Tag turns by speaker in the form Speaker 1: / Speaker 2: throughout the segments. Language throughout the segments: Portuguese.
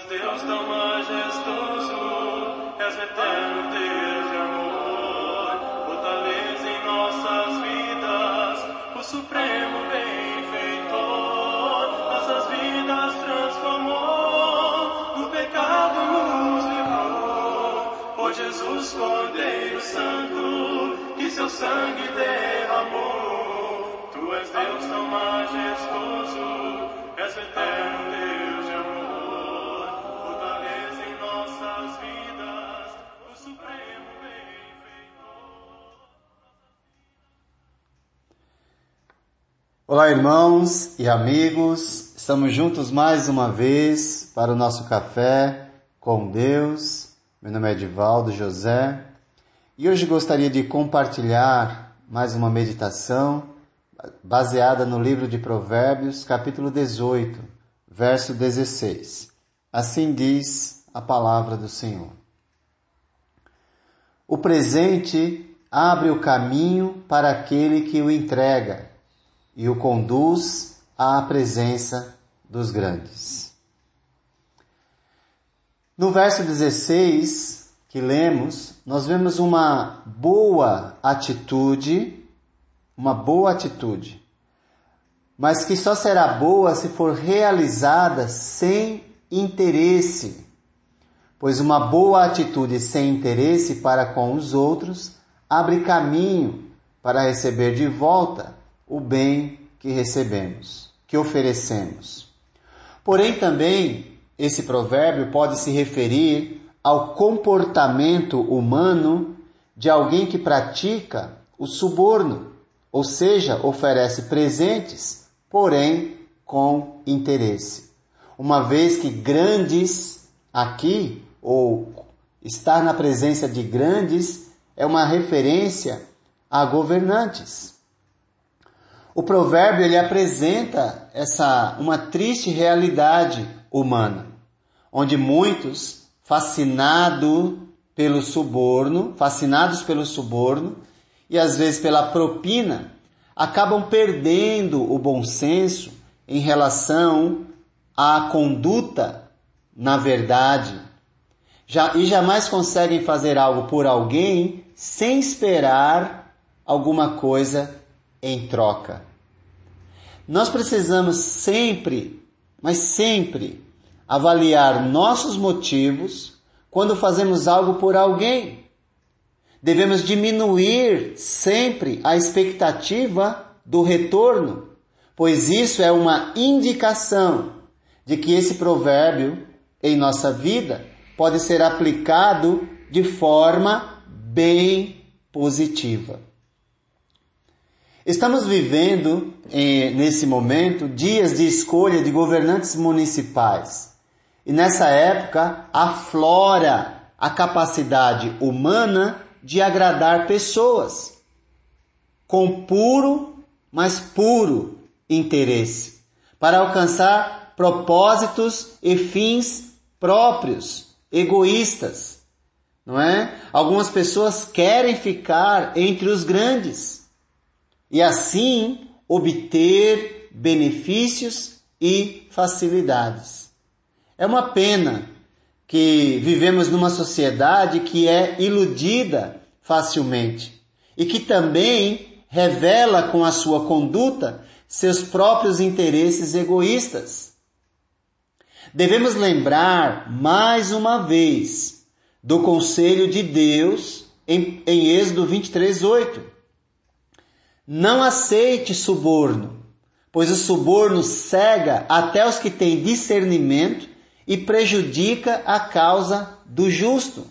Speaker 1: és Deus tão majestoso, és eterno Deus de amor. Fortaleza em nossas vidas, o supremo benfeitor. Nossas vidas transformou, do pecado nos livrou. Por Jesus, Cordeiro Santo, que seu sangue derramou. Tu és Deus tão majestoso, és o eterno
Speaker 2: Olá, irmãos e amigos, estamos juntos mais uma vez para o nosso café com Deus. Meu nome é Edivaldo José e hoje gostaria de compartilhar mais uma meditação baseada no livro de Provérbios, capítulo 18, verso 16. Assim diz a palavra do Senhor. O presente abre o caminho para aquele que o entrega e o conduz à presença dos grandes. No verso 16 que lemos, nós vemos uma boa atitude, uma boa atitude, mas que só será boa se for realizada sem interesse, pois uma boa atitude sem interesse para com os outros abre caminho para receber de volta o bem que recebemos, que oferecemos. Porém, também esse provérbio pode se referir ao comportamento humano de alguém que pratica o suborno, ou seja, oferece presentes, porém com interesse. Uma vez que grandes aqui, ou estar na presença de grandes, é uma referência a governantes. O provérbio ele apresenta essa uma triste realidade humana, onde muitos fascinados pelo suborno, fascinados pelo suborno e às vezes pela propina, acabam perdendo o bom senso em relação à conduta na verdade. Já, e jamais conseguem fazer algo por alguém sem esperar alguma coisa em troca. Nós precisamos sempre, mas sempre, avaliar nossos motivos quando fazemos algo por alguém. Devemos diminuir sempre a expectativa do retorno, pois isso é uma indicação de que esse provérbio em nossa vida pode ser aplicado de forma bem positiva. Estamos vivendo eh, nesse momento dias de escolha de governantes municipais. E nessa época aflora a capacidade humana de agradar pessoas com puro, mas puro interesse, para alcançar propósitos e fins próprios, egoístas, não é? Algumas pessoas querem ficar entre os grandes e assim obter benefícios e facilidades. É uma pena que vivemos numa sociedade que é iludida facilmente e que também revela com a sua conduta seus próprios interesses egoístas. Devemos lembrar mais uma vez do conselho de Deus em, em Êxodo 23, 8 não aceite suborno, pois o suborno cega até os que têm discernimento e prejudica a causa do justo.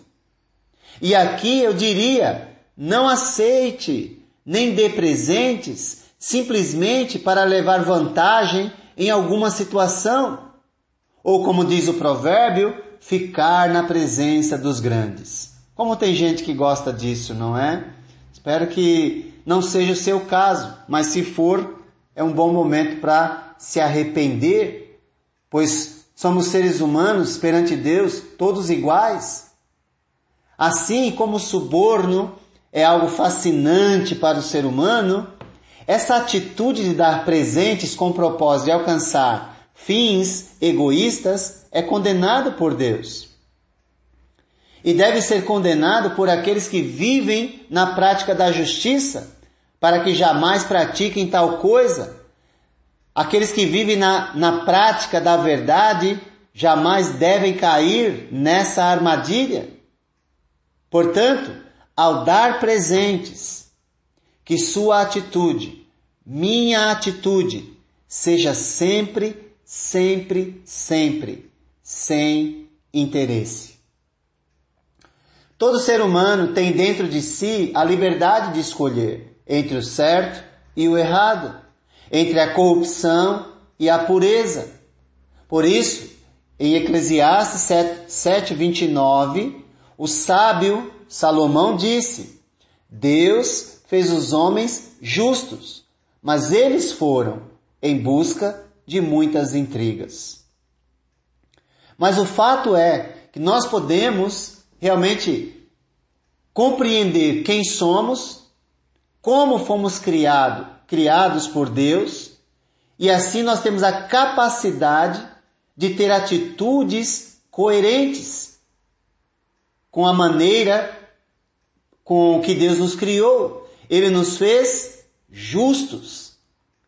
Speaker 2: E aqui eu diria: não aceite nem dê presentes simplesmente para levar vantagem em alguma situação, ou como diz o provérbio, ficar na presença dos grandes. Como tem gente que gosta disso, não é? Espero que não seja o seu caso, mas se for, é um bom momento para se arrepender, pois somos seres humanos perante Deus, todos iguais. Assim como o suborno é algo fascinante para o ser humano, essa atitude de dar presentes com o propósito de alcançar fins egoístas é condenado por Deus. E deve ser condenado por aqueles que vivem na prática da justiça, para que jamais pratiquem tal coisa. Aqueles que vivem na, na prática da verdade jamais devem cair nessa armadilha. Portanto, ao dar presentes, que sua atitude, minha atitude, seja sempre, sempre, sempre sem interesse. Todo ser humano tem dentro de si a liberdade de escolher entre o certo e o errado, entre a corrupção e a pureza. Por isso, em Eclesiastes 7, 7 29, o sábio Salomão disse: Deus fez os homens justos, mas eles foram em busca de muitas intrigas. Mas o fato é que nós podemos realmente compreender quem somos, como fomos criado, criados por Deus, e assim nós temos a capacidade de ter atitudes coerentes com a maneira com que Deus nos criou. Ele nos fez justos.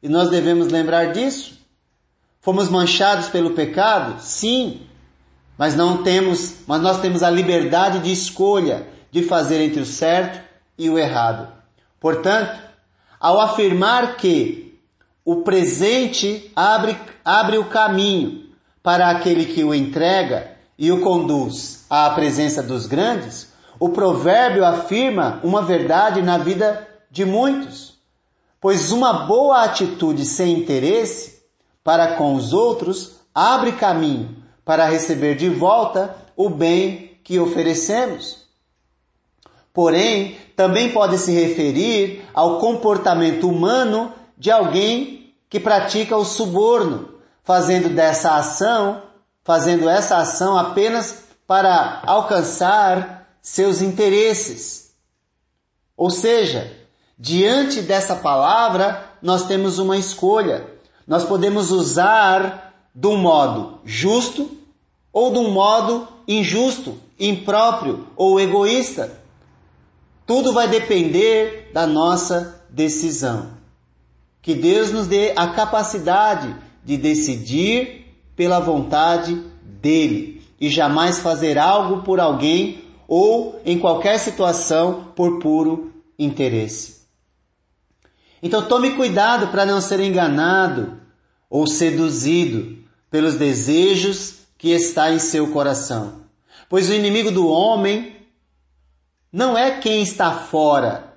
Speaker 2: E nós devemos lembrar disso. Fomos manchados pelo pecado? Sim. Mas não temos, mas nós temos a liberdade de escolha de fazer entre o certo e o errado. Portanto, ao afirmar que o presente abre, abre o caminho para aquele que o entrega e o conduz à presença dos grandes, o provérbio afirma uma verdade na vida de muitos. Pois uma boa atitude sem interesse para com os outros abre caminho para receber de volta o bem que oferecemos. Porém, também pode se referir ao comportamento humano de alguém que pratica o suborno, fazendo dessa ação, fazendo essa ação apenas para alcançar seus interesses. Ou seja, diante dessa palavra, nós temos uma escolha. Nós podemos usar de um modo justo ou de um modo injusto, impróprio ou egoísta. Tudo vai depender da nossa decisão. Que Deus nos dê a capacidade de decidir pela vontade dele e jamais fazer algo por alguém ou em qualquer situação por puro interesse. Então tome cuidado para não ser enganado ou seduzido pelos desejos que está em seu coração. Pois o inimigo do homem não é quem está fora,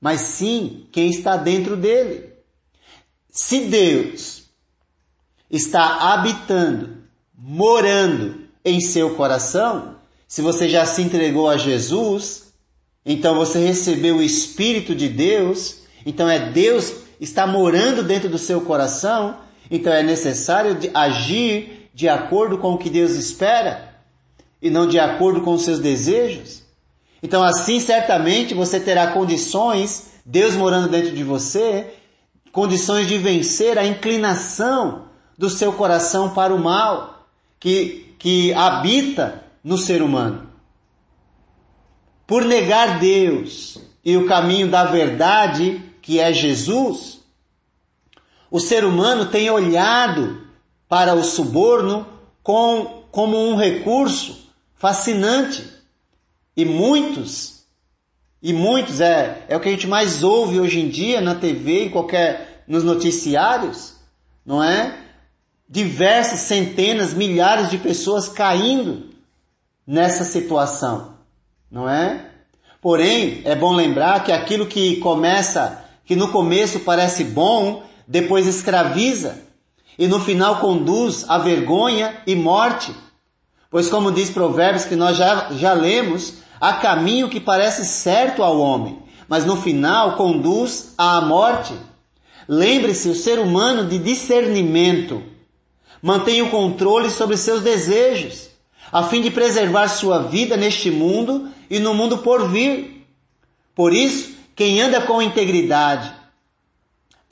Speaker 2: mas sim quem está dentro dele. Se Deus está habitando, morando em seu coração, se você já se entregou a Jesus, então você recebeu o Espírito de Deus, então é Deus está morando dentro do seu coração, então é necessário agir de acordo com o que Deus espera e não de acordo com os seus desejos. Então assim certamente você terá condições, Deus morando dentro de você, condições de vencer a inclinação do seu coração para o mal que, que habita no ser humano. Por negar Deus e o caminho da verdade, que é Jesus, o ser humano tem olhado para o suborno com, como um recurso fascinante. E muitos e muitos, é, é o que a gente mais ouve hoje em dia na TV, em qualquer, nos noticiários, não é? Diversas centenas, milhares de pessoas caindo nessa situação, não é? Porém, é bom lembrar que aquilo que começa, que no começo parece bom, depois escraviza e no final conduz à vergonha e morte. Pois como diz Provérbios que nós já, já lemos, Há caminho que parece certo ao homem, mas no final conduz à morte. Lembre-se, o ser humano de discernimento mantém o controle sobre seus desejos, a fim de preservar sua vida neste mundo e no mundo por vir. Por isso, quem anda com integridade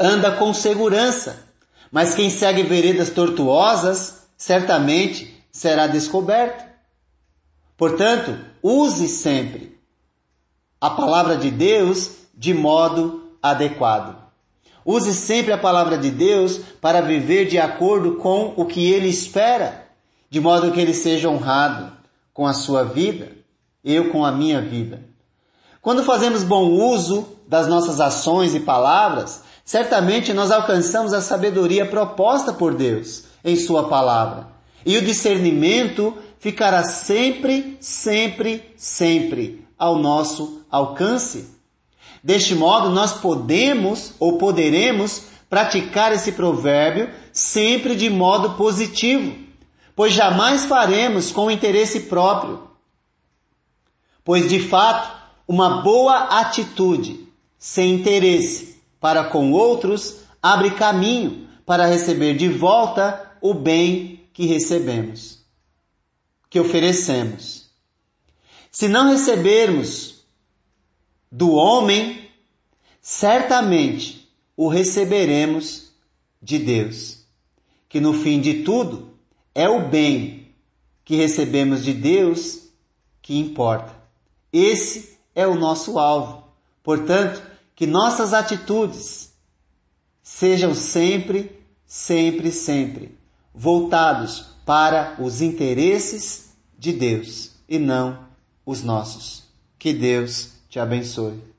Speaker 2: anda com segurança, mas quem segue veredas tortuosas certamente será descoberto. Portanto, use sempre a palavra de Deus de modo adequado. Use sempre a palavra de Deus para viver de acordo com o que ele espera, de modo que ele seja honrado com a sua vida, eu com a minha vida. Quando fazemos bom uso das nossas ações e palavras, certamente nós alcançamos a sabedoria proposta por Deus em Sua palavra. E o discernimento ficará sempre, sempre, sempre ao nosso alcance. Deste modo, nós podemos ou poderemos praticar esse provérbio sempre de modo positivo, pois jamais faremos com interesse próprio. Pois de fato, uma boa atitude sem interesse para com outros abre caminho para receber de volta o bem que recebemos, que oferecemos. Se não recebermos do homem, certamente o receberemos de Deus. Que no fim de tudo é o bem que recebemos de Deus que importa. Esse é o nosso alvo. Portanto, que nossas atitudes sejam sempre, sempre, sempre voltados para os interesses de Deus e não os nossos. Que Deus te abençoe.